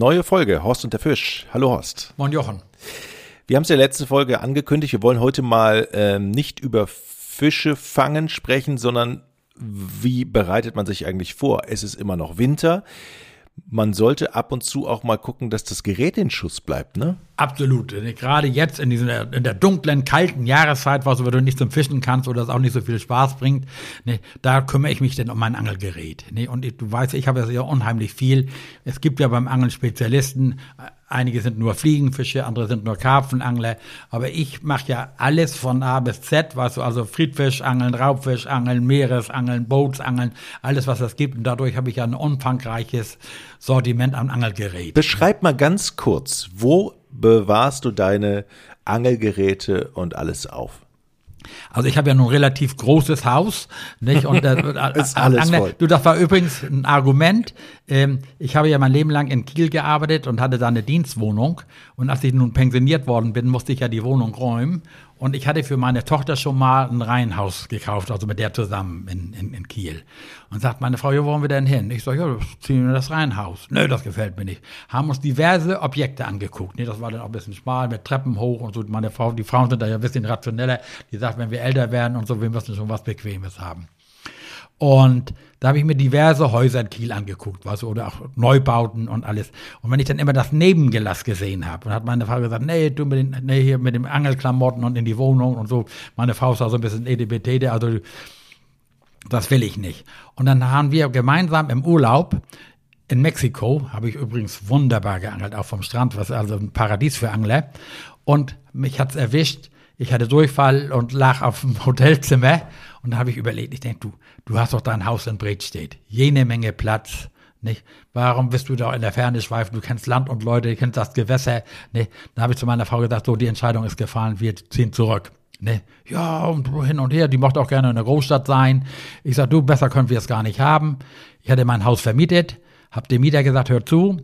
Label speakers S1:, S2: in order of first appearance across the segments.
S1: Neue Folge, Horst und der Fisch. Hallo Horst.
S2: Moin Jochen.
S1: Wir haben es ja letzte Folge angekündigt, wir wollen heute mal ähm, nicht über Fische fangen sprechen, sondern wie bereitet man sich eigentlich vor? Es ist immer noch Winter man sollte ab und zu auch mal gucken, dass das Gerät in Schuss bleibt, ne?
S2: Absolut. Gerade jetzt in, dieser, in der dunklen, kalten Jahreszeit, wo du nicht zum Fischen kannst oder es auch nicht so viel Spaß bringt, ne, da kümmere ich mich denn um mein Angelgerät. Ne? Und du weißt, ich habe ja unheimlich viel. Es gibt ja beim Angeln Spezialisten, Einige sind nur Fliegenfische, andere sind nur Karpfenangler. Aber ich mache ja alles von A bis Z, weißt du, also Friedfischangeln, Raubfischangeln, Meeresangeln, Bootsangeln, alles was es gibt. Und dadurch habe ich ja ein umfangreiches Sortiment an Angelgeräten.
S1: Beschreib mal ganz kurz, wo bewahrst du deine Angelgeräte und alles auf?
S2: Also ich habe ja nun ein relativ großes Haus, nicht? Und äh,
S1: ist alles Angler, voll.
S2: Du, das war übrigens ein Argument. Ähm, ich habe ja mein Leben lang in Kiel gearbeitet und hatte da eine Dienstwohnung. Und als ich nun pensioniert worden bin, musste ich ja die Wohnung räumen. Und ich hatte für meine Tochter schon mal ein Reihenhaus gekauft, also mit der zusammen in, in, in Kiel. Und sagt meine Frau, ja, wo wollen wir denn hin? Ich sage, ja, ziehen wir das Reihenhaus. Nö, das gefällt mir nicht. Haben uns diverse Objekte angeguckt. Nee, das war dann auch ein bisschen schmal, mit Treppen hoch und so. Meine Frau, die Frauen sind da ja ein bisschen rationeller. Die sagt, wenn wir älter werden und so, wir müssen schon was Bequemes haben. Und da habe ich mir diverse Häuser in Kiel angeguckt, was oder auch Neubauten und alles. Und wenn ich dann immer das Nebengelass gesehen habe, und hat meine Frau gesagt, nee, du mit den, nee, hier mit dem Angelklamotten und in die Wohnung und so. Meine Frau ist also ein bisschen EDBT, also das will ich nicht. Und dann haben wir gemeinsam im Urlaub in Mexiko, habe ich übrigens wunderbar geangelt, auch vom Strand, was also ein Paradies für Angler. Und mich hat's erwischt, ich hatte Durchfall und lag auf dem Hotelzimmer und da habe ich überlegt, ich denke, du, du hast doch dein Haus in Bredstedt, jene Menge Platz, nicht? Warum bist du da in der Ferne schweifen? Du kennst Land und Leute, du kennst das Gewässer, nicht? Da habe ich zu meiner Frau gesagt, so, die Entscheidung ist gefallen, wir ziehen zurück. Ne? Ja, und hin und her, die mochte auch gerne in der Großstadt sein. Ich sag, du, besser können wir es gar nicht haben. Ich hatte mein Haus vermietet, hab dem Mieter gesagt, hör zu,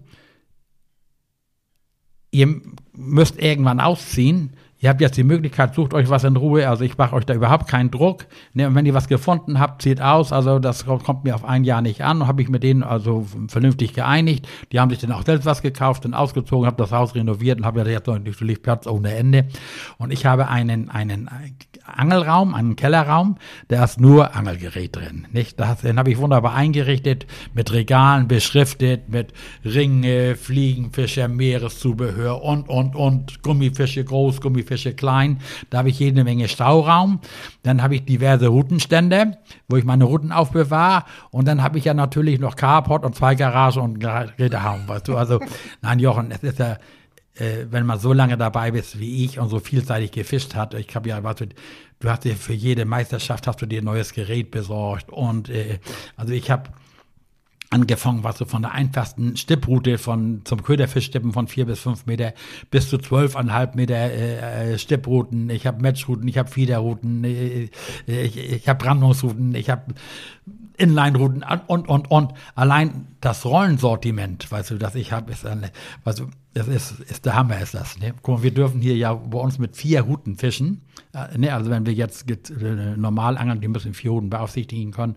S2: ihr müsst irgendwann ausziehen Ihr habt jetzt die Möglichkeit, sucht euch was in Ruhe. Also ich mache euch da überhaupt keinen Druck. Ne, und wenn ihr was gefunden habt, zieht aus. Also das kommt mir auf ein Jahr nicht an. Habe ich mit denen also vernünftig geeinigt. Die haben sich dann auch selbst was gekauft und ausgezogen, habe das Haus renoviert und habe ja jetzt natürlich Platz ohne Ende. Und ich habe einen, einen Angelraum, einen Kellerraum, da ist nur Angelgerät drin. Nicht? Das, den habe ich wunderbar eingerichtet, mit Regalen beschriftet, mit Ringe, Fliegenfische, Meereszubehör und, und, und, Gummifische groß, Gummifische Fische klein. Da habe ich jede Menge Stauraum. Dann habe ich diverse Routenstände, wo ich meine Routen aufbewahre. Und dann habe ich ja natürlich noch Carport und zwei Garagen und Gerätehaum, weißt du. Also, nein, Jochen, es ist ja, äh, wenn man so lange dabei bist wie ich und so vielseitig gefischt hat, ich habe ja, weißt du, du hast dir für jede Meisterschaft hast du dir ein neues Gerät besorgt und äh, also ich habe angefangen, was so von der einfachsten Stipproute von zum Köderfischstippen von vier bis fünf Meter bis zu zwölfeinhalb Meter äh, äh Stipprouten. Ich habe Matchrouten, ich habe Fiederrouten, äh, äh, ich, ich habe Brandungsrouten, ich habe Inline-Routen und und und. Allein das Rollensortiment, weißt du, das ich habe, ist eine, weißt du, das ist, ist der Hammer, ist das. Ne? Guck mal, wir dürfen hier ja bei uns mit vier Routen fischen. Äh, ne? Also wenn wir jetzt äh, normal angeln, die müssen vier Routen beaufsichtigen können.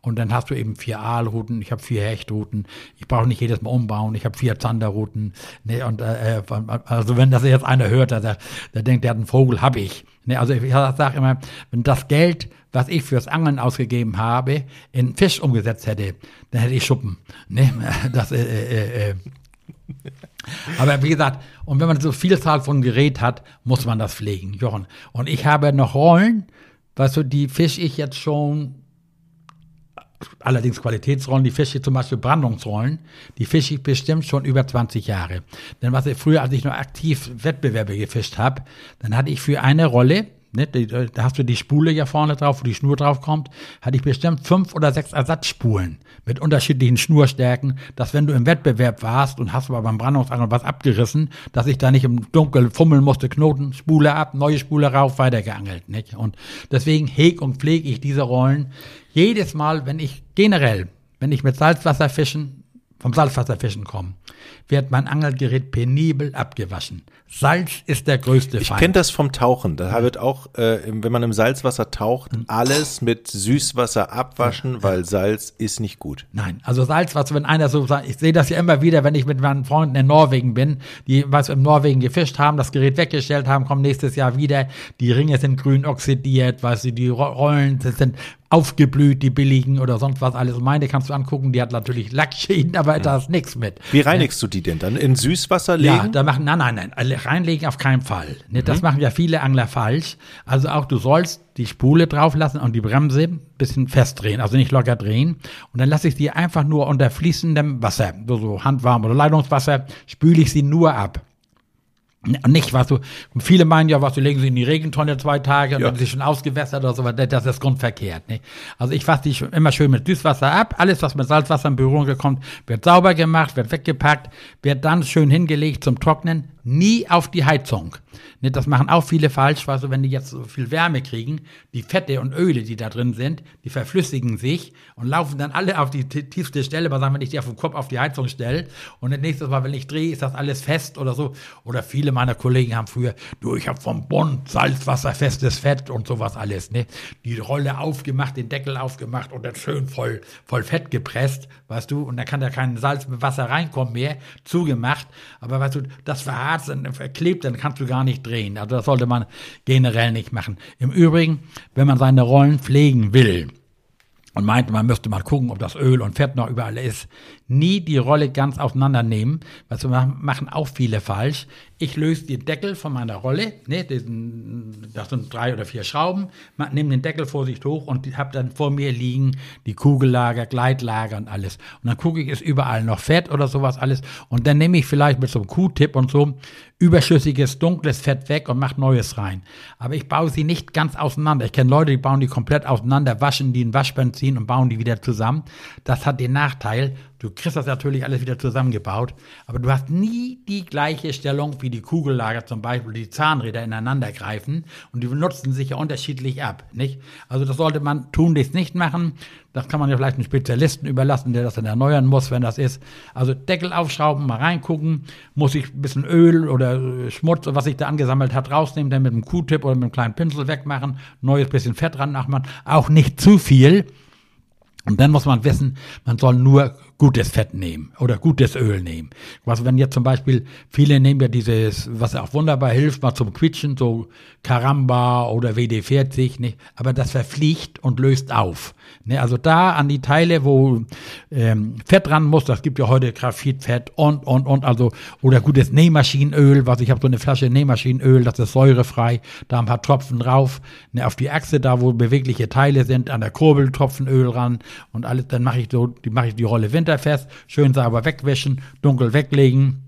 S2: Und dann hast du eben vier Aalrouten, ich habe vier Hechtrouten, ich brauche nicht jedes Mal umbauen, ich habe vier Zanderrouten. Ne? Und äh, äh also wenn das jetzt einer hört, der, der denkt, der hat einen Vogel, habe ich. Ne? Also ich sage immer, wenn das Geld, was ich fürs Angeln ausgegeben habe, in Fisch umgesetzt hätte, dann hätte ich Schuppen. Ne? Das, äh, äh. Aber wie gesagt, und wenn man so Vielzahl von Gerät hat, muss man das pflegen, Jochen. Und ich habe noch Rollen, weißt du, die fische ich jetzt schon, allerdings Qualitätsrollen, die fische ich zum Beispiel Brandungsrollen, die fische ich bestimmt schon über 20 Jahre. Denn was ich früher, als ich noch aktiv Wettbewerbe gefischt habe, dann hatte ich für eine Rolle Ne, da hast du die Spule ja vorne drauf, wo die Schnur drauf kommt, hatte ich bestimmt fünf oder sechs Ersatzspulen mit unterschiedlichen Schnurstärken, dass wenn du im Wettbewerb warst und hast aber beim Brandungsangeln was abgerissen, dass ich da nicht im Dunkeln fummeln musste, Knoten, Spule ab, neue Spule rauf, weitergeangelt. Nicht? Und deswegen heg und pflege ich diese Rollen jedes Mal, wenn ich generell, wenn ich mit Salzwasserfischen, vom Salzwasserfischen komme, wird mein Angelgerät penibel abgewaschen. Salz ist der größte
S1: Ich
S2: Feind.
S1: kenne das vom Tauchen. Da wird auch, äh, wenn man im Salzwasser taucht, alles mit Süßwasser abwaschen, weil Salz ist nicht gut.
S2: Nein, also Salzwasser, wenn einer so sagt, ich sehe das ja immer wieder, wenn ich mit meinen Freunden in Norwegen bin, die was in Norwegen gefischt haben, das Gerät weggestellt haben, kommen nächstes Jahr wieder, die Ringe sind grün oxidiert, weißt du, die Ro- Rollen sind aufgeblüht, die billigen oder sonst was alles. Meine kannst du angucken, die hat natürlich Lackschäden, aber da ist nichts mit.
S1: Wie reinigst du die denn dann? In Süßwasser legen?
S2: Ja, da machen, nein, nein, nein, reinlegen auf keinen Fall. Ne, Das machen ja viele Angler falsch. Also auch du sollst die Spule drauf lassen und die Bremse ein bisschen festdrehen, also nicht locker drehen. Und dann lasse ich sie einfach nur unter fließendem Wasser, so, so handwarm oder Leitungswasser, spüle ich sie nur ab. Nicht, was du, viele meinen ja, was du legen sie in die Regentonne zwei Tage und
S1: Ja.
S2: dann ist sie schon ausgewässert oder so, das ist grundverkehrt. Ne? Also ich fasse die schon immer schön mit Süßwasser ab. Alles, was mit Salzwasser in Berührung kommt, wird sauber gemacht, wird weggepackt, wird dann schön hingelegt zum Trocknen. Nie auf die Heizung. Das machen auch viele falsch, weil so, wenn die jetzt so viel Wärme kriegen, die Fette und Öle, die da drin sind, die verflüssigen sich und laufen dann alle auf die ti- tiefste Stelle. Was sagen, wenn ich die auf den Kopf auf die Heizung stelle und das nächste Mal, wenn ich drehe, ist das alles fest oder so. Oder viele meiner Kollegen haben früher, du, ich habe vom Bond Salzwasser festes Fett und sowas alles, ne? Die Rolle aufgemacht, den Deckel aufgemacht und dann schön voll, voll Fett gepresst, weißt du, und da kann da kein Salz mit Wasser reinkommen mehr, zugemacht. Aber weißt du, das verharrt, dann verklebt, dann kannst du gar nicht drehen. Also das sollte man generell nicht machen. Im Übrigen, wenn man seine Rollen pflegen will, und meinte, man müsste mal gucken, ob das Öl und Fett noch überall ist. Nie die Rolle ganz auseinandernehmen, was wir machen- machen auch viele falsch. Ich löse den Deckel von meiner Rolle, ne, diesen, das sind drei oder vier Schrauben, nehme den Deckel vorsichtig hoch und habe dann vor mir liegen die Kugellager, Gleitlager und alles. Und dann gucke ich, ist überall noch Fett oder sowas alles. Und dann nehme ich vielleicht mit so einem Q-Tip und so überschüssiges, dunkles Fett weg und mache Neues rein. Aber ich baue sie nicht ganz auseinander. Ich kenne Leute, die bauen die komplett auseinander, waschen die in Waschbenzin und bauen die wieder zusammen. Das hat den Nachteil, du kriegst das natürlich alles wieder zusammengebaut, aber du hast nie die gleiche Stellung wie die Kugellager zum Beispiel, die Zahnräder ineinander greifen und die nutzen sich ja unterschiedlich ab, nicht? Also das sollte man tunlichst nicht machen. Das kann man ja vielleicht einem Spezialisten überlassen, der das dann erneuern muss, wenn das ist. Also Deckel aufschrauben, mal reingucken, muss ich ein bisschen Öl oder äh, Schmutz, was sich da angesammelt hat, rausnehmen, dann mit einem Q-Tip oder mit einem kleinen Pinsel wegmachen, neues bisschen Fett ran nachmachen, auch nicht zu viel. Und dann muss man wissen, man soll nur gutes Fett nehmen oder gutes Öl nehmen. Was wenn jetzt zum Beispiel, viele nehmen ja dieses, was auch wunderbar hilft, mal zum Quietschen, so Caramba oder WD-40, nicht? aber das verfliegt und löst auf. Ne? Also da an die Teile, wo ähm, Fett ran muss, das gibt ja heute Graphitfett und, und, und, also, oder gutes Nähmaschinenöl, was ich habe so eine Flasche Nähmaschinenöl, das ist säurefrei, da ein paar Tropfen drauf, ne, auf die Achse, da wo bewegliche Teile sind, an der Kurbel Tropfen Öl ran und alles, dann mache ich so, die mache ich die Rolle winterfest, schön sauber wegwischen, dunkel weglegen,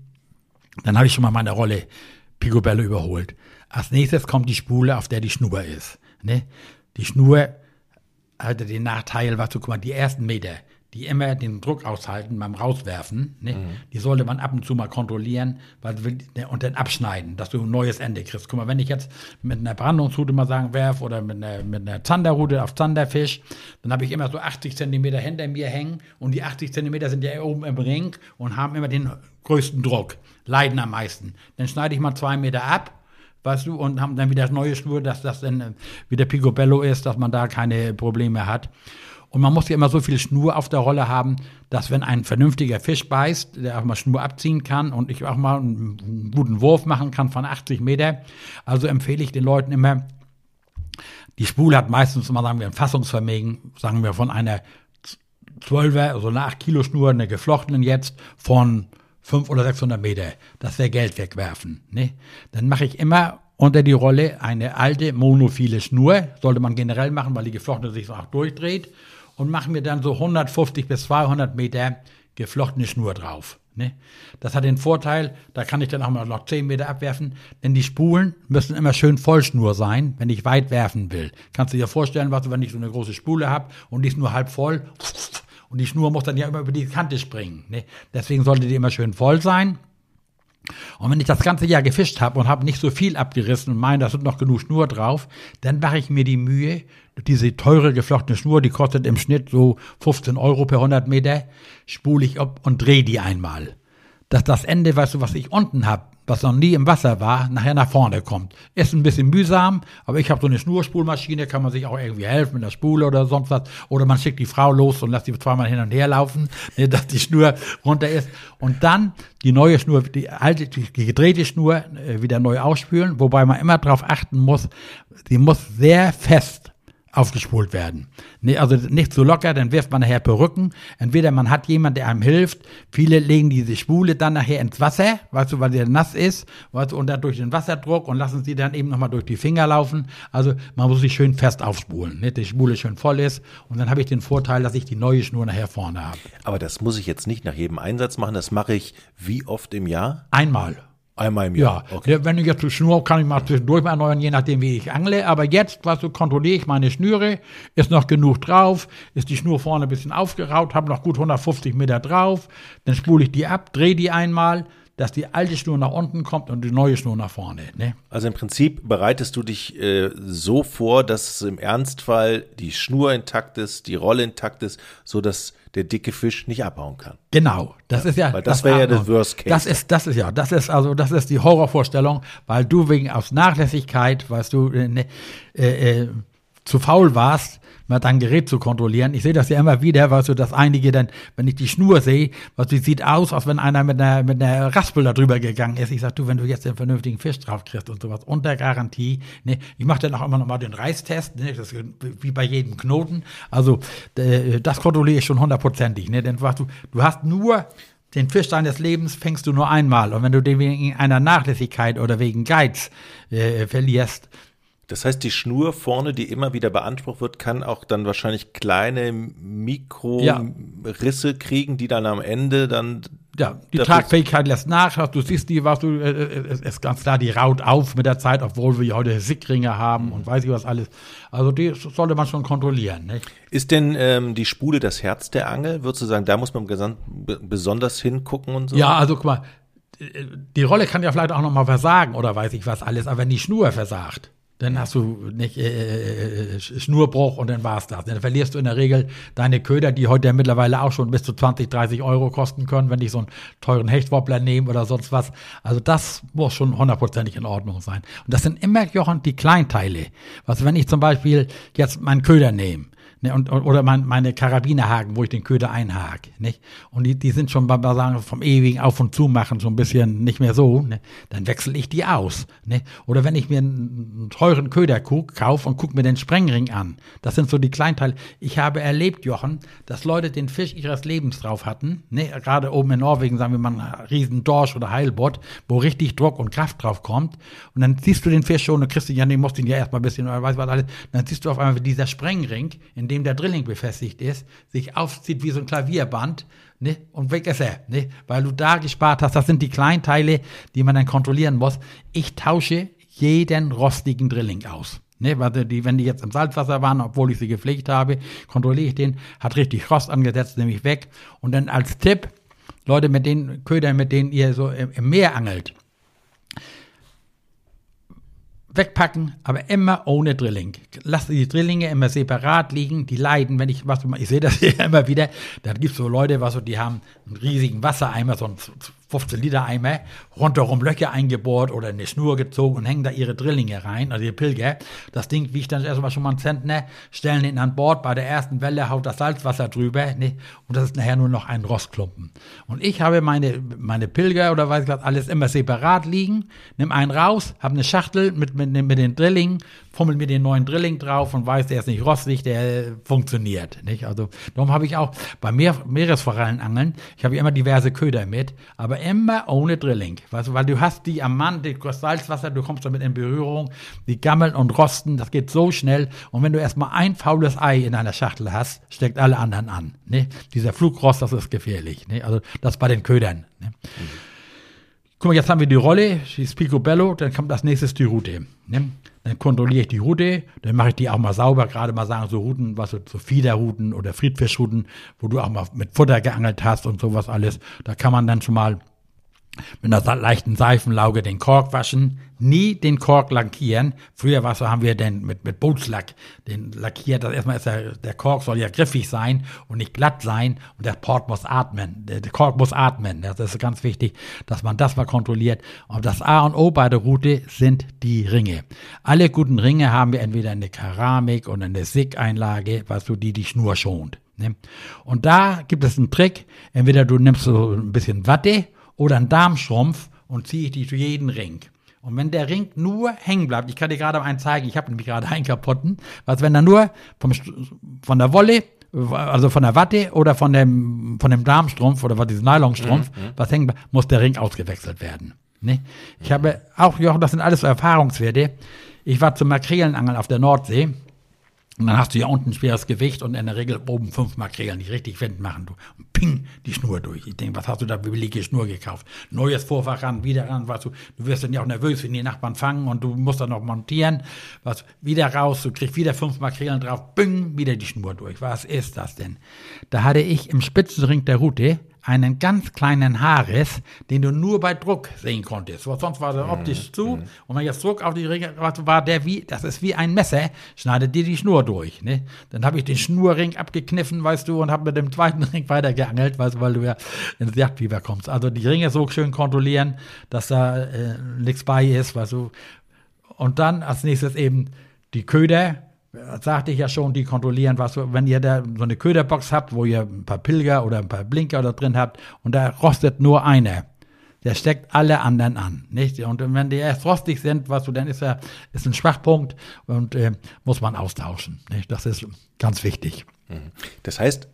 S2: dann habe ich schon mal meine Rolle Picobello überholt. Als nächstes kommt die Spule, auf der die Schnur ist. Ne? Die Schnur hatte den Nachteil, was du, guck mal, die ersten Meter, die immer den Druck aushalten beim Rauswerfen, ne? die sollte man ab und zu mal kontrollieren, weil und dann abschneiden, dass du ein neues Ende kriegst. Guck mal, wenn ich jetzt mit einer Brandungsrute mal sagen werf oder mit einer, mit einer Zanderrute auf Zanderfisch, dann habe ich immer so 80 Zentimeter hinter mir hängen und die 80 Zentimeter sind ja oben im Ring und haben immer den größten Druck, leiden am meisten. Dann schneide ich mal zwei Meter ab, weißt du, und haben dann wieder neue Schnur, dass das dann äh, wieder Picobello ist, dass man da keine Probleme hat. Und man muss ja immer so viel Schnur auf der Rolle haben, dass wenn ein vernünftiger Fisch beißt, der auch mal Schnur abziehen kann und ich auch mal einen, guten Wurf machen kann von 80 Meter. Also empfehle ich den Leuten immer, die Spule hat meistens mal, sagen wir, ein Fassungsvermögen, sagen wir, von einer 12er, also eine 8 Kilo Schnur, eine geflochtenen jetzt, von 500 oder 600 Meter. Das wäre Geld wegwerfen. Ne? Dann mache ich immer unter die Rolle eine alte monophile Schnur, sollte man generell machen, weil die geflochtene sich so auch durchdreht, und mache mir dann so 150 bis 200 Meter geflochtene Schnur drauf. Ne? Das hat den Vorteil, da kann ich dann auch mal noch 10 Meter abwerfen, denn die Spulen müssen immer schön Vollschnur sein, wenn ich weit werfen will. Kannst du dir vorstellen, was wenn ich so eine große Spule habe und die ist nur halb voll und die Schnur muss dann ja immer über die Kante springen. Ne? Deswegen sollte die immer schön voll sein. Und wenn ich das ganze Jahr gefischt habe und habe nicht so viel abgerissen und meine, da sind noch genug Schnur drauf, dann mache ich mir die Mühe, diese teure geflochtene Schnur, die kostet im Schnitt so 15 Euro per 100 Meter, spule ich ab und drehe die einmal. dass das Ende, weißt du, was ich unten habe, was noch nie im Wasser war, nachher nach vorne kommt. Ist ein bisschen mühsam, aber ich habe so eine Schnurspulmaschine, kann man sich auch irgendwie helfen mit der Spule oder sonst was. Oder man schickt die Frau los und lässt die zweimal hin und her laufen, ne, dass die Schnur runter ist. Und dann die neue Schnur, die alte, die gedrehte Schnur äh, wieder neu ausspülen, wobei man immer darauf achten muss, sie muss sehr fest aufgespult werden. Also nicht so locker, dann wirft man nachher Perücken. Entweder man hat jemand, der einem hilft. Viele legen diese Spule dann nachher ins Wasser, weißt du, weil sie nass ist, weißt du, und dann durch den Wasserdruck und lassen sie dann eben nochmal durch die Finger laufen. Also man muss sich schön fest aufspulen, ne? die Spule schön voll ist. Und dann habe ich den Vorteil, dass ich die neue Schnur nachher vorne habe.
S1: Aber das muss ich jetzt nicht nach jedem Einsatz machen. Das mache ich wie oft im Jahr?
S2: Einmal.
S1: Einmal im Jahr.
S2: Ja, okay. wenn ich jetzt die Schnur kann ich mal zwischendurch mal erneuern, je nachdem, wie ich angle. Aber jetzt, was du, kontrolliere ich meine Schnüre, ist noch genug drauf, ist die Schnur vorne ein bisschen aufgeraut, habe noch gut 150 Meter drauf, dann spule ich die ab, drehe die einmal, dass die alte Schnur nach unten kommt und die neue Schnur nach vorne. Ne?
S1: Also im Prinzip bereitest du dich äh, so vor, dass im Ernstfall die Schnur intakt ist, die Rolle intakt ist, so dass der dicke Fisch nicht abhauen kann.
S2: Genau, das ja, ist ja
S1: weil das, das wäre ja der Worst Case.
S2: Das ist das ist ja, das ist also das ist die Horrorvorstellung, weil du wegen aus Nachlässigkeit, weißt du, äh, ne, äh, äh, zu faul warst, mal dein Gerät zu kontrollieren. Ich sehe das ja immer wieder, weißt du, dass einige dann, wenn ich die Schnur sehe, was die sieht aus, als wenn einer mit einer, mit einer Raspel da drüber gegangen ist. Ich sag, du, wenn du jetzt den vernünftigen Fisch drauf kriegst und sowas, unter Garantie, ne, ich mache dann auch immer noch mal den Reißtest, ne, das wie bei jedem Knoten. Also, das kontrolliere ich schon hundertprozentig, ne, denn du, du hast nur den Fisch deines Lebens fängst du nur einmal. Und wenn du den wegen einer Nachlässigkeit oder wegen Geiz äh, verlierst,
S1: das heißt, die Schnur vorne, die immer wieder beansprucht wird, kann auch dann wahrscheinlich kleine Mikrorisse ja. kriegen, die dann am Ende dann.
S2: Ja, die Tragfähigkeit lässt nach. Du siehst die, was du, äh, äh, es ist ganz klar, die raut auf mit der Zeit, obwohl wir heute Sickringe haben und weiß ich was alles. Also die sollte man schon kontrollieren. Nicht?
S1: Ist denn ähm, die Spule das Herz der Angel? Würdest du sagen, da muss man besonders hingucken und so?
S2: Ja, also guck mal, die Rolle kann ja vielleicht auch noch mal versagen oder weiß ich was alles, aber wenn die Schnur versagt, dann hast du nicht äh, äh, äh Schnurbruch und dann war's das. Dann verlierst du in der Regel deine Köder, die heute ja mittlerweile auch schon bis zu 20, 30 Euro kosten können, wenn ich so einen teuren Hechtwobbler nehme oder sonst was. Also das muss schon hundertprozentig in Ordnung sein. Und das sind immer, Jochen, die Kleinteile. Was, wenn ich zum Beispiel jetzt meinen Köder nehme, Ne, und, oder mein, meine Karabinerhaken, wo ich den Köder einhake. Nicht? Und die, die sind schon beim sagen, vom ewigen Auf- und Zumachen so ein bisschen nicht mehr so. Ne? Dann wechsle ich die aus. Ne? Oder wenn ich mir einen, einen teuren Köder kaufe und gucke mir den Sprengring an. Das sind so die Kleinteile. Ich habe erlebt, Jochen, dass Leute den Fisch ihres Lebens drauf hatten. Ne? Gerade oben in Norwegen, sagen wir mal, einen riesen Dorsch oder Heilbott, wo richtig Druck und Kraft drauf kommt. Und dann siehst du den Fisch schon und kriegst ihn ja, nee, musst ihn ja erstmal ein bisschen, oder weiß was alles. Dann siehst du auf einmal, wie dieser Sprengring, in dem der Drilling befestigt ist, sich aufzieht wie so ein Klavierband, ne? Und weg ist er, ne? Weil du da gespart hast. Das sind die Kleinteile, die man dann kontrollieren muss. Ich tausche jeden rostigen Drilling aus. Ne, weil die, wenn die jetzt im Salzwasser waren, obwohl ich sie gepflegt habe, kontrolliere ich den, hat richtig Rost angesetzt, nehme ich weg. Und dann als Tipp, Leute mit den Ködern, mit denen ihr so im Meer angelt, wegpacken, aber immer ohne Drilling. Lass die Drillinge immer separat liegen, die leiden, wenn ich was, ich sehe das hier immer wieder, da gibt es so Leute, was die haben einen riesigen Wassereimer, so ein 15 Liter Eimer, rundherum Löcher eingebohrt oder eine Schnur gezogen und hängen da ihre Drillinge rein, also ihr Pilger. Das Ding wiegt dann erstmal schon mal einen Zentner, stellen ihn an Bord, bei der ersten Welle haut das Salzwasser drüber, ne, und das ist nachher nur noch ein Rostklumpen. Und ich habe meine, meine Pilger oder weiß ich was, alles immer separat liegen, nimm einen raus, habe eine Schachtel mit, mit, mit den Drillingen, fummel mir den neuen Drilling drauf und weiß, der ist nicht rostig, der funktioniert. Nicht? Also darum habe ich auch bei Meer, Meeresforellenangeln, ich habe immer diverse Köder mit, aber immer ohne Drilling. Weißt du, weil du hast die am Mann, das Salzwasser, du kommst damit in Berührung, die gammeln und rosten, das geht so schnell. Und wenn du erstmal ein faules Ei in einer Schachtel hast, steckt alle anderen an. Ne? Dieser Flugrost, das ist gefährlich. Ne? Also das bei den Ködern. Ne? Mhm. Guck mal, jetzt haben wir die Rolle, die ist Picobello, dann kommt als nächstes die Route. Ne? Dann kontrolliere ich die Route, dann mache ich die auch mal sauber, gerade mal sagen, so Routen, was so, Fiederrouten oder Friedfischrouten, wo du auch mal mit Futter geangelt hast und sowas alles. Da kann man dann schon mal mit einer leichten Seifenlauge den Kork waschen, nie den Kork lackieren. Früher war so, haben wir den mit, mit Bootslack den lackiert. Das erstmal ist der, der Kork soll ja griffig sein und nicht glatt sein und der Port muss atmen. Der, der Kork muss atmen. Das ist ganz wichtig, dass man das mal kontrolliert. Und das A und O bei der Route sind die Ringe. Alle guten Ringe haben wir entweder eine Keramik oder eine SIG-Einlage, was so die die Schnur schont. Ne? Und da gibt es einen Trick. Entweder du nimmst so ein bisschen Watte oder einen Darmschrumpf und ziehe die durch jeden Ring. Und wenn der Ring nur hängen bleibt, ich kann dir gerade einen zeigen, ich habe nämlich gerade einen kaputten, was wenn er nur vom, von der Wolle, also von der Watte oder von dem, von dem Darmstrumpf oder von diesem Nylonstrumpf, mhm, mhm. was hängen bleibt, muss der Ring ausgewechselt werden. Ne? Ich habe auch, Jochen, das sind alles so Erfahrungswerte. Ich war zum Makrelenangeln auf der Nordsee und dann hast du ja unten ein schweres Gewicht und in der Regel oben fünf Makrelen, die richtig Wind machen. Du. Und ping, die Schnur durch. Ich denke, was hast du da für billige Schnur gekauft? Neues Vorfach ran, wieder ran, weißt du, du wirst dann ja auch nervös, wenn die Nachbarn fangen und du musst dann noch montieren. Was, wieder raus, du kriegst wieder fünf Makrelen drauf, ping, wieder die Schnur durch. Was ist das denn? Da hatte ich im Spitzenring der Route einen ganz kleinen Haarriss, den du nur bei Druck sehen konntest. Sonst war der mhm, optisch zu. Mhm. Und wenn jetzt Druck auf die Ringe war, der wie, das ist wie ein Messer, schneidet dir die Schnur durch. Ne? Dann habe ich den Schnurring abgekniffen, weißt du, und habe mit dem zweiten Ring weitergeangelt, weißt du, weil du ja ins Jagdfieber kommst. Also die Ringe so schön kontrollieren, dass da äh, nichts bei ist, weißt du. Und dann als nächstes eben die Köder sagte ich ja schon, die kontrollieren, was, wenn ihr da so eine Köderbox habt, wo ihr ein paar Pilger oder ein paar Blinker da drin habt und da rostet nur einer. Der steckt alle anderen an, nicht? Und wenn die erst rostig sind, was du, dann ist er, ist ein Schwachpunkt und äh, muss man austauschen, nicht? Das ist ganz wichtig.
S1: Mhm. Das heißt,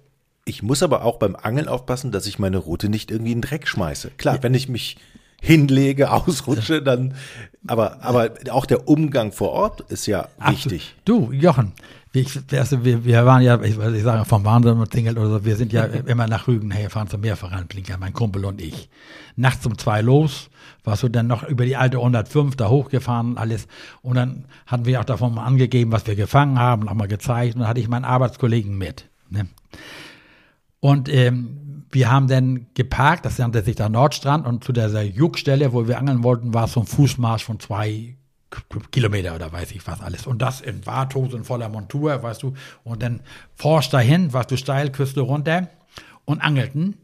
S1: ich muss aber auch beim Angeln aufpassen, dass ich meine Route nicht irgendwie in den Dreck schmeiße. Klar, wenn ich mich hinlege, ausrutsche, dann, aber, aber auch der Umgang vor Ort ist ja wichtig.
S2: Du, Jochen, ich, also wir, wir waren ja, ich, ich sage vom Wahnsinn und Tingel oder so, wir sind ja immer nach Rügen hergefahren zum Mehrfachanblinker, mein Kumpel und ich. Nachts um zwei los, warst du dann noch über die alte 105 da hochgefahren alles. Und dann hatten wir auch davon mal angegeben, was wir gefangen haben, auch mal gezeigt. Und dann hatte ich meinen Arbeitskollegen mit. Ne? Und ähm, wir haben dann geparkt, das nannte sich der Nordstrand und zu dieser Juckstelle, wo wir angeln wollten, war es so ein Fußmarsch von zwei Kilometer oder weiß ich was alles. Und das in Warthose und voller Montur, weißt du. Und dann forscht dahin, warst du Steilküste runter und angelten.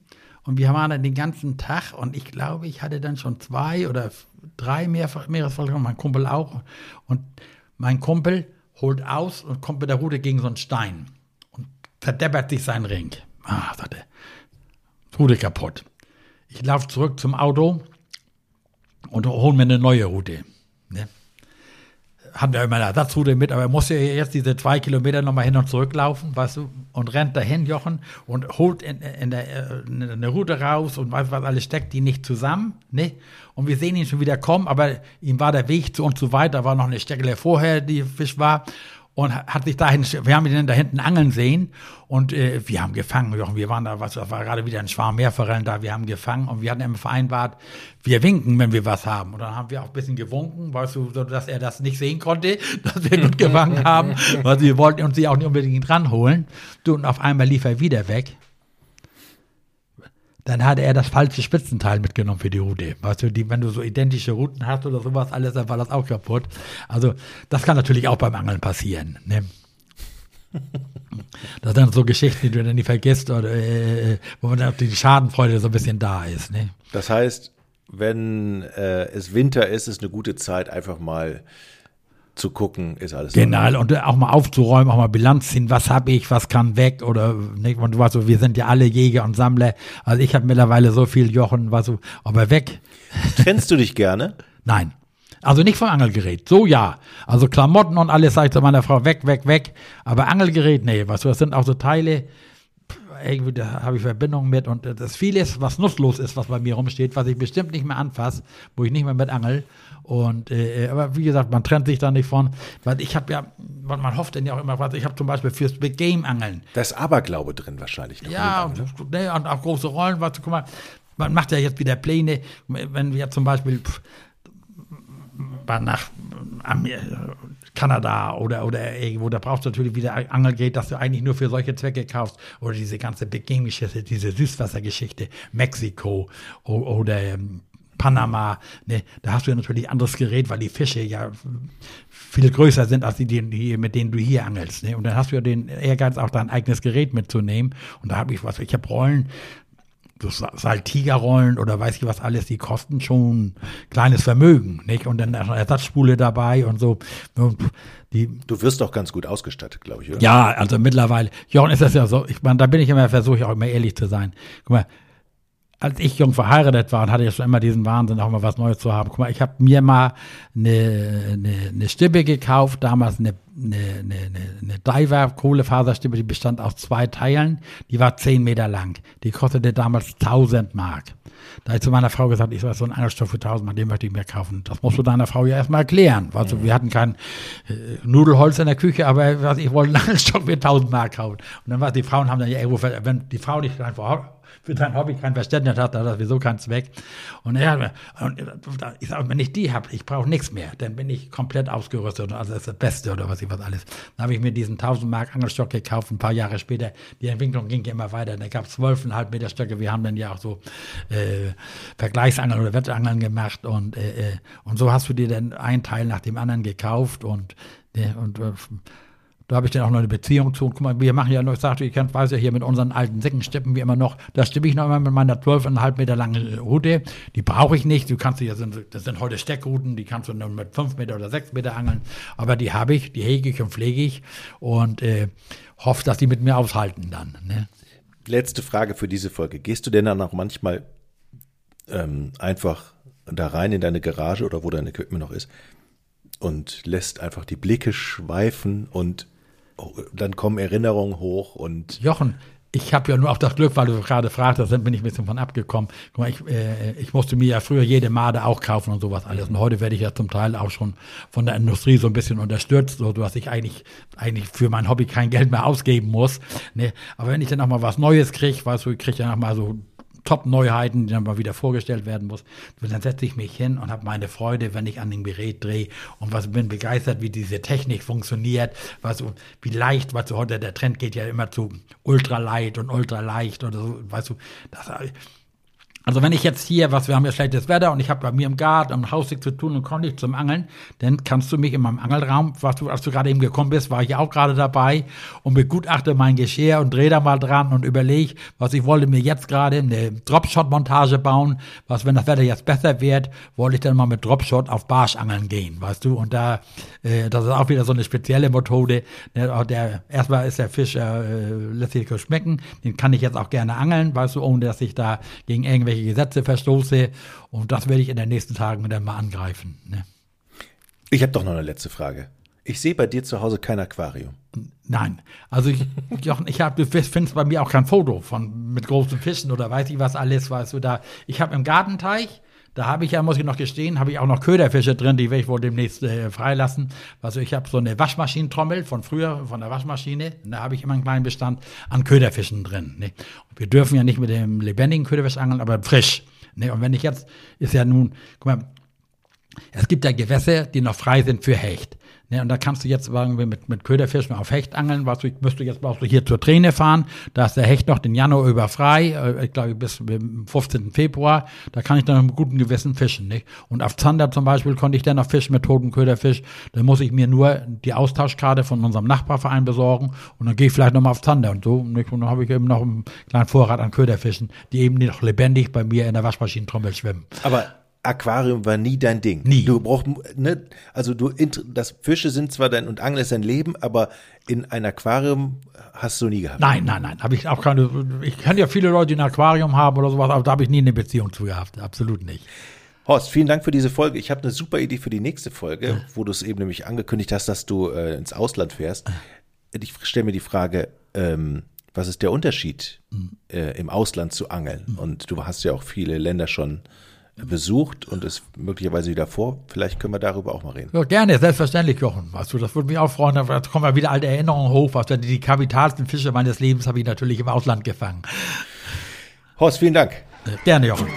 S2: Und wir waren dann den ganzen Tag und ich glaube, ich hatte dann schon zwei oder drei Meeresverletzungen, mein Kumpel auch. Und mein Kumpel holt aus und kommt mit der Rute gegen so einen Stein und verdeppert sich seinen Ring. Ah, sagte Route kaputt. Ich laufe zurück zum Auto und hole mir eine neue Route. Ne? Haben wir immer eine Ersatzroute mit, aber er muss ja jetzt diese zwei Kilometer nochmal hin und zurück laufen, weißt du, und rennt dahin, Jochen, und holt in, in der, in eine Route raus und weiß was alles steckt, die nicht zusammen, ne? Und wir sehen ihn schon wieder kommen, aber ihm war der Weg zu uns zu weit, da war noch eine Stelle vorher, die Fisch war und hat sich dahin, wir haben ihn da hinten angeln sehen und äh, wir haben gefangen. Wir waren da, was, das war gerade wieder ein Schwarm Meerforellen da, wir haben gefangen und wir hatten immer vereinbart, wir winken, wenn wir was haben. Und dann haben wir auch ein bisschen gewunken, weißt du, so, dass er das nicht sehen konnte, dass wir gut gefangen haben, weil wir wollten uns sie auch nicht unbedingt ranholen. Du, und auf einmal lief er wieder weg dann hatte er das falsche Spitzenteil mitgenommen für die Route. Weißt du, die, wenn du so identische Routen hast oder sowas, alles, dann war das auch kaputt. Also, das kann natürlich auch beim Angeln passieren. Ne? Das sind so Geschichten, die du dann nicht vergisst, oder, äh, wo man dann die Schadenfreude so ein bisschen da ist. Ne?
S1: Das heißt, wenn äh, es Winter ist, ist eine gute Zeit, einfach mal zu gucken, ist alles.
S2: Genau, und auch mal aufzuräumen, auch mal Bilanz ziehen, was habe ich, was kann weg oder nicht. Und du weißt so, wir sind ja alle Jäger und Sammler. Also ich habe mittlerweile so viel Jochen, was so, aber weg.
S1: Trennst du dich gerne?
S2: Nein. Also nicht vom Angelgerät. So ja. Also Klamotten und alles sage ich zu meiner Frau weg, weg, weg. Aber Angelgerät, nee, weißt du, das sind auch so Teile, irgendwie, da habe ich Verbindungen mit und das vieles, was nutzlos ist, was bei mir rumsteht, was ich bestimmt nicht mehr anfasse, wo ich nicht mehr mit angel. Und äh, aber wie gesagt, man trennt sich da nicht von, weil ich habe ja, man hofft denn ja auch immer was. Ich habe zum Beispiel fürs Big Game Angeln.
S1: Da ist Aberglaube drin wahrscheinlich.
S2: Ja, und, ne, und auch große Rollen, was guck mal, man macht ja jetzt wieder Pläne, wenn wir zum Beispiel pff, nach Kanada oder, oder irgendwo, da brauchst du natürlich wieder Angelgerät, das du eigentlich nur für solche Zwecke kaufst. Oder diese ganze Big Game-Geschichte, diese Süßwassergeschichte, Mexiko oder ähm, Panama, ne, da hast du ja natürlich anderes Gerät, weil die Fische ja viel größer sind als die, die mit denen du hier angelst. Ne? Und dann hast du ja den Ehrgeiz, auch dein eigenes Gerät mitzunehmen. Und da habe ich was, ich habe Rollen, so Saltigerrollen oder weiß ich was alles, die kosten schon kleines Vermögen, nicht? Und dann eine Ersatzspule dabei und so.
S1: Die, du wirst doch ganz gut ausgestattet, glaube ich, oder?
S2: Ja, also mittlerweile. Jochen ist das ja so, ich meine, da bin ich immer, versuche ich auch immer ehrlich zu sein. Guck mal, als ich jung verheiratet war und hatte ja schon immer diesen Wahnsinn, auch mal was Neues zu haben. Guck mal, ich habe mir mal eine, eine, eine Stippe gekauft, damals eine, eine, eine, eine Diver Kohlefaserstippe, die bestand aus zwei Teilen, die war zehn Meter lang. Die kostete damals 1000 Mark. Da habe ich zu meiner Frau gesagt, ich sage, so ein Angelstoff für 1000 Mark, den möchte ich mir kaufen. Das musst du deiner Frau ja erstmal erklären. Also mhm. wir hatten kein äh, Nudelholz in der Küche, aber was, ich wollte einen Angelstoff für 1000 Mark kaufen. Und dann war die Frauen haben dann ja irgendwo, wenn die Frau nicht einfach für sein Hobby kein Verständnis hat, hat er sowieso keinen Zweck. Und er und ich sage, wenn ich die habe, ich brauche nichts mehr, dann bin ich komplett ausgerüstet. Also das ist das Beste oder was ich was alles. Dann habe ich mir diesen 1000 Mark Angelstock gekauft, ein paar Jahre später. Die Entwicklung ging immer weiter. Da gab es 12,5 Meter Stöcke. Wir haben dann ja auch so äh, Vergleichsangeln oder Wettangeln gemacht und, äh, äh, und so hast du dir dann einen Teil nach dem anderen gekauft und, äh, und äh, da habe ich dann auch noch eine Beziehung zu. Und guck mal, wir machen ja noch, ich sagte, kennt, weiß ja hier mit unseren alten Säckenstippen wie immer noch, da stippe ich noch immer mit meiner 12,5 Meter langen Route. Die brauche ich nicht. Du kannst ja, das sind heute Steckrouten, die kannst du nur mit 5 Meter oder 6 Meter angeln. Aber die habe ich, die hege ich und pflege ich und äh, hoffe, dass die mit mir aushalten dann. Ne?
S1: Letzte Frage für diese Folge. Gehst du denn dann auch manchmal ähm, einfach da rein in deine Garage oder wo dein Equipment noch ist und lässt einfach die Blicke schweifen und dann kommen Erinnerungen hoch und.
S2: Jochen, ich habe ja nur auf das Glück, weil du gerade fragtest, bin ich ein bisschen von abgekommen. Guck mal, ich, äh, ich musste mir ja früher jede Made auch kaufen und sowas alles. Und heute werde ich ja zum Teil auch schon von der Industrie so ein bisschen unterstützt, so dass ich eigentlich, eigentlich für mein Hobby kein Geld mehr ausgeben muss. Ne? Aber wenn ich dann auch mal was Neues kriege, weißt du, ich kriege ja auch mal so Top-Neuheiten, die dann mal wieder vorgestellt werden muss. Dann setze ich mich hin und habe meine Freude, wenn ich an dem Gerät drehe und was bin begeistert, wie diese Technik funktioniert, was wie leicht, was du heute der Trend geht ja immer zu ultralight und ultraleicht oder so, weißt du, das also wenn ich jetzt hier, was wir haben ja schlechtes Wetter und ich habe bei mir im Garten im Haus zu tun und komme nicht zum Angeln, dann kannst du mich in meinem Angelraum, was du, als du gerade eben gekommen bist, war ich auch gerade dabei und begutachte mein Geschirr und drehe da mal dran und überlege, was ich wollte mir jetzt gerade eine Dropshot-Montage bauen, was wenn das Wetter jetzt besser wird, wollte ich dann mal mit Dropshot auf Barschangeln gehen, weißt du, und da, äh, das ist auch wieder so eine spezielle Methode, der, der erstmal ist der Fisch, äh, lässt sich schmecken, den kann ich jetzt auch gerne angeln, weißt du, ohne dass ich da gegen irgendwelche irgendwelche Gesetze verstoße. Und das werde ich in den nächsten Tagen dann mal angreifen. Ne?
S1: Ich habe doch noch eine letzte Frage. Ich sehe bei dir zu Hause kein Aquarium.
S2: Nein, also ich, Jochen, ich habe, du findest bei mir auch kein Foto von mit großen Fischen oder weiß ich was alles, weißt du da. Ich habe im Gartenteich, da habe ich ja, muss ich noch gestehen, habe ich auch noch Köderfische drin, die werde ich wohl demnächst äh, freilassen. Also ich habe so eine Waschmaschinentrommel von früher, von der Waschmaschine. Da habe ich immer einen kleinen Bestand an Köderfischen drin. Ne? wir dürfen ja nicht mit dem lebendigen Köderfisch angeln, aber frisch. Ne? Und wenn ich jetzt, ist ja nun, guck mal, es gibt ja Gewässer, die noch frei sind für Hecht. Ne, und da kannst du jetzt sagen wir mit, mit Köderfischen auf Hecht angeln, was du, müsst jetzt brauchst du hier zur Träne fahren. Da ist der Hecht noch den Januar über frei, äh, ich glaube bis zum 15. Februar. Da kann ich dann mit gutem Gewissen fischen. Nicht? Und auf Zander zum Beispiel konnte ich dann noch fischen mit totem Köderfisch. Da muss ich mir nur die Austauschkarte von unserem Nachbarverein besorgen und dann gehe ich vielleicht nochmal auf Zander und so. Nicht? Und dann habe ich eben noch einen kleinen Vorrat an Köderfischen, die eben noch lebendig bei mir in der Waschmaschinentrommel schwimmen.
S1: Aber Aquarium war nie dein Ding.
S2: Nie.
S1: Du brauchst, ne, also du, das Fische sind zwar dein und Angeln ist dein Leben, aber in ein Aquarium hast du nie gehabt.
S2: Nein, nein, nein, habe ich auch keine. Ich kenne ja viele Leute, die ein Aquarium haben oder sowas, aber da habe ich nie eine Beziehung zu gehabt. Absolut nicht.
S1: Horst, vielen Dank für diese Folge. Ich habe eine super Idee für die nächste Folge, wo du es eben nämlich angekündigt hast, dass du äh, ins Ausland fährst. Ich stelle mir die Frage, ähm, was ist der Unterschied mhm. äh, im Ausland zu angeln? Mhm. Und du hast ja auch viele Länder schon besucht und ist möglicherweise wieder vor. Vielleicht können wir darüber auch mal reden.
S2: Ja, gerne, selbstverständlich, Jochen. Du, das würde mich auch freuen. Da kommen ja wieder alte Erinnerungen hoch. Was die kapitalsten Fische meines Lebens habe ich natürlich im Ausland gefangen.
S1: Horst, vielen Dank.
S2: Gerne, Jochen.